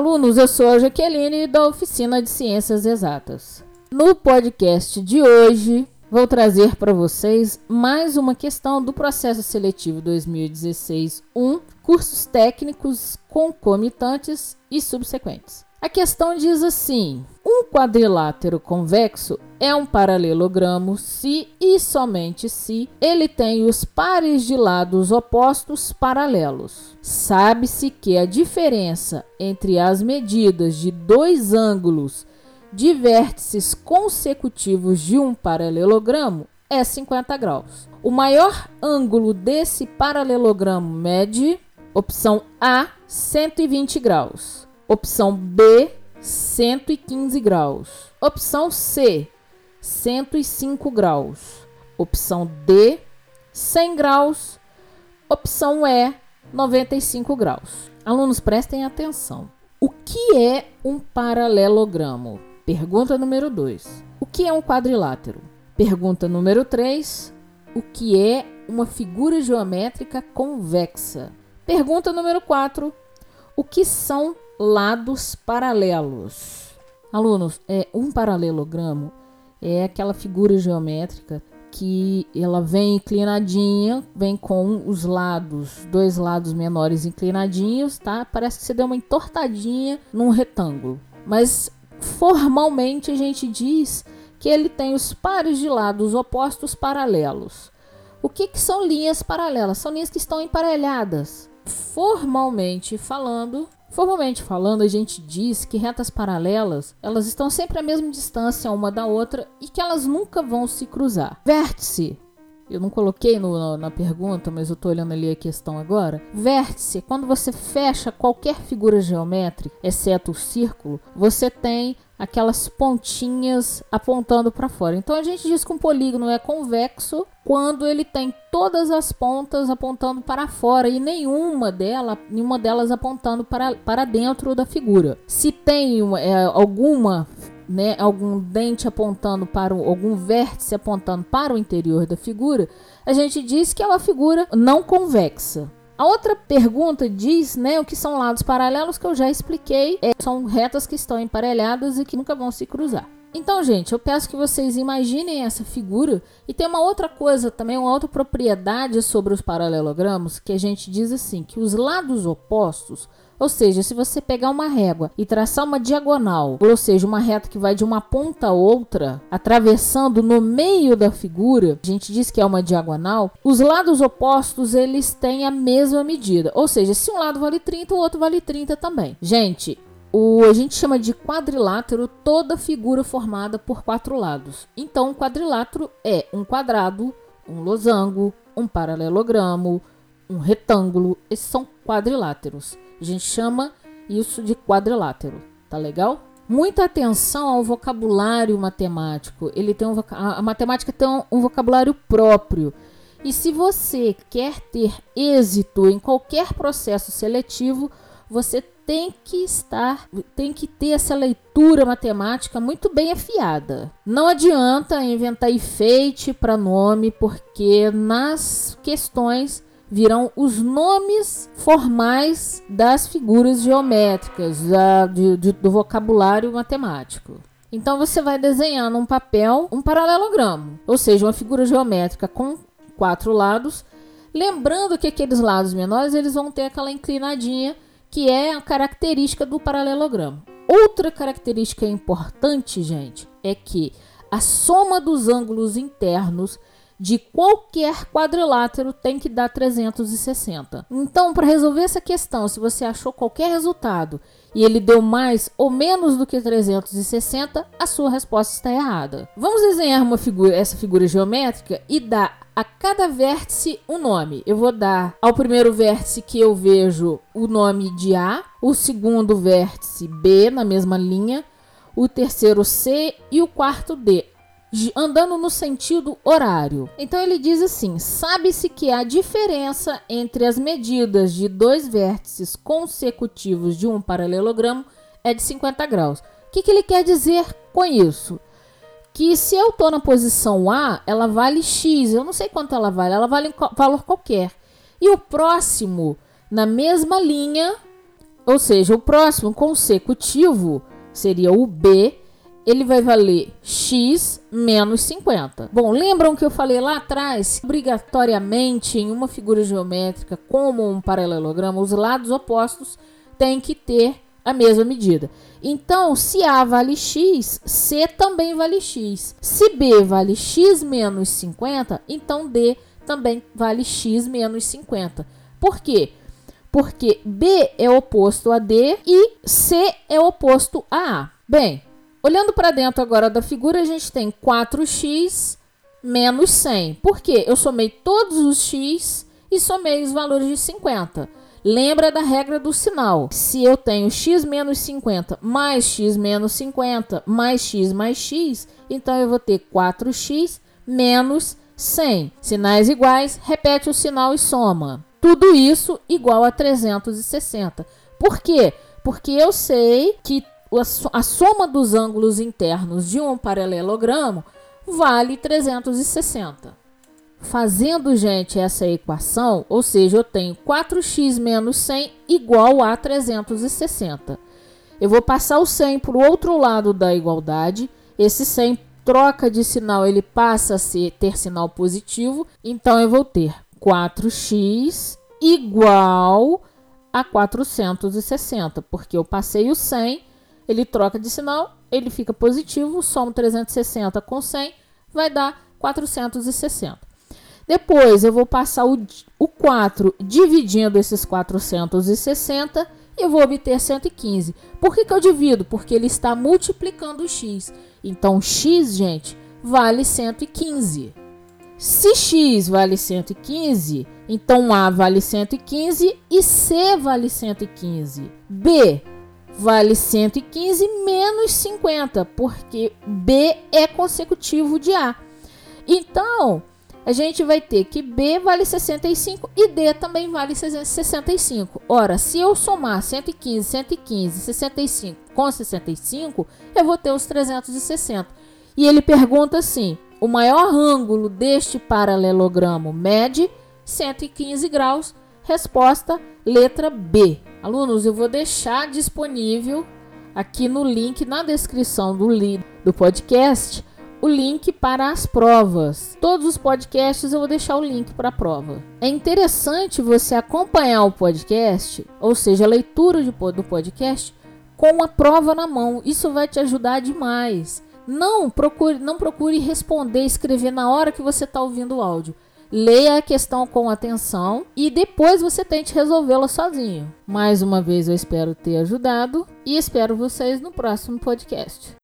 Alunos, eu sou a Jaqueline da Oficina de Ciências Exatas. No podcast de hoje, vou trazer para vocês mais uma questão do processo seletivo 2016-1, cursos técnicos concomitantes e subsequentes. A questão diz assim: um quadrilátero convexo é um paralelogramo se e somente se ele tem os pares de lados opostos paralelos. Sabe-se que a diferença entre as medidas de dois ângulos de vértices consecutivos de um paralelogramo é 50 graus. O maior ângulo desse paralelogramo mede, opção A, 120 graus. Opção B, 115 graus. Opção C, 105 graus. Opção D, 100 graus. Opção E, 95 graus. Alunos, prestem atenção. O que é um paralelogramo? Pergunta número 2. O que é um quadrilátero? Pergunta número 3. O que é uma figura geométrica convexa? Pergunta número 4. O que são lados paralelos. Alunos, é um paralelogramo é aquela figura geométrica que ela vem inclinadinha, vem com os lados, dois lados menores inclinadinhos, tá? Parece que você deu uma entortadinha num retângulo. Mas formalmente a gente diz que ele tem os pares de lados opostos paralelos. O que, que são linhas paralelas? São linhas que estão emparelhadas. Formalmente falando, Formalmente falando, a gente diz que retas paralelas, elas estão sempre à mesma distância uma da outra e que elas nunca vão se cruzar. Vértice eu não coloquei no, na pergunta, mas eu estou olhando ali a questão agora. Vértice, quando você fecha qualquer figura geométrica, exceto o círculo, você tem aquelas pontinhas apontando para fora. Então a gente diz que um polígono é convexo quando ele tem todas as pontas apontando para fora e nenhuma, dela, nenhuma delas apontando para, para dentro da figura. Se tem é, alguma né, algum dente apontando para o, algum vértice apontando para o interior da figura, a gente diz que é uma figura não convexa. A outra pergunta diz, né, o que são lados paralelos que eu já expliquei, é, são retas que estão emparelhadas e que nunca vão se cruzar. Então, gente, eu peço que vocês imaginem essa figura e tem uma outra coisa também, uma outra propriedade sobre os paralelogramos que a gente diz assim, que os lados opostos ou seja, se você pegar uma régua e traçar uma diagonal, ou seja, uma reta que vai de uma ponta a outra, atravessando no meio da figura, a gente diz que é uma diagonal, os lados opostos eles têm a mesma medida. Ou seja, se um lado vale 30, o outro vale 30 também. Gente, o, a gente chama de quadrilátero toda figura formada por quatro lados. Então, um quadrilátero é um quadrado, um losango, um paralelogramo, um retângulo. Esses são quadriláteros. A gente chama isso de quadrilátero, tá legal? Muita atenção ao vocabulário matemático. Ele tem um, a matemática tem um, vocabulário próprio. E se você quer ter êxito em qualquer processo seletivo, você tem que estar, tem que ter essa leitura matemática muito bem afiada. Não adianta inventar enfeite para nome, porque nas questões virão os nomes formais das figuras geométricas, da, de, de, do vocabulário matemático. Então você vai desenhar num papel um paralelogramo, ou seja, uma figura geométrica com quatro lados, lembrando que aqueles lados menores eles vão ter aquela inclinadinha que é a característica do paralelogramo. Outra característica importante, gente, é que a soma dos ângulos internos de qualquer quadrilátero tem que dar 360. Então, para resolver essa questão, se você achou qualquer resultado e ele deu mais ou menos do que 360, a sua resposta está errada. Vamos desenhar uma figura, essa figura geométrica e dar a cada vértice um nome. Eu vou dar ao primeiro vértice que eu vejo o nome de A, o segundo vértice B na mesma linha, o terceiro C e o quarto D andando no sentido horário. Então ele diz assim: sabe-se que a diferença entre as medidas de dois vértices consecutivos de um paralelogramo é de 50 graus. O que, que ele quer dizer com isso? Que se eu estou na posição A, ela vale X, eu não sei quanto ela vale, ela vale valor qualquer. E o próximo, na mesma linha, Ou seja, o próximo consecutivo seria o B, ele vai valer x menos 50. Bom, lembram que eu falei lá atrás? Obrigatoriamente, em uma figura geométrica como um paralelogramo, os lados opostos têm que ter a mesma medida. Então, se A vale x, C também vale x. Se B vale x menos 50, então D também vale x menos 50. Por quê? Porque B é oposto a D e C é oposto a A. Bem, olhando para dentro agora da figura, a gente tem 4x menos 100. Por quê? Eu somei todos os x e somei os valores de 50. Lembra da regra do sinal. Se eu tenho x menos 50 mais x menos 50 mais x mais x, então eu vou ter 4x menos 100. Sinais iguais, repete o sinal e soma. Tudo isso igual a 360. Por quê? Porque eu sei que a soma dos ângulos internos de um paralelogramo vale 360. Fazendo, gente, essa equação, ou seja, eu tenho 4x menos 100 igual a 360. Eu vou passar o 100 para o outro lado da igualdade. Esse 100 troca de sinal, ele passa a ser, ter sinal positivo. Então, eu vou ter 4x igual a 460, porque eu passei o 100, ele troca de sinal, ele fica positivo, somo 360 com 100, vai dar 460. Depois eu vou passar o, o 4 dividindo esses 460 e vou obter 115. Por que, que eu divido? Porque ele está multiplicando o x. Então, x, gente, vale 115. Se x vale 115, então A vale 115 e C vale 115. B vale 115 menos 50, porque B é consecutivo de A. Então, a gente vai ter que B vale 65 e D também vale 65. Ora, se eu somar 115, 115, 65 com 65, eu vou ter os 360. E ele pergunta assim: o maior ângulo deste paralelogramo mede 115 graus? Resposta: letra B. Alunos, eu vou deixar disponível aqui no link na descrição do, do podcast o link para as provas. Todos os podcasts eu vou deixar o link para a prova. É interessante você acompanhar o podcast, ou seja, a leitura de, do podcast, com a prova na mão. Isso vai te ajudar demais. Não procure, não procure responder, escrever na hora que você está ouvindo o áudio. Leia a questão com atenção e depois você tente resolvê-la sozinho. Mais uma vez eu espero ter ajudado e espero vocês no próximo podcast.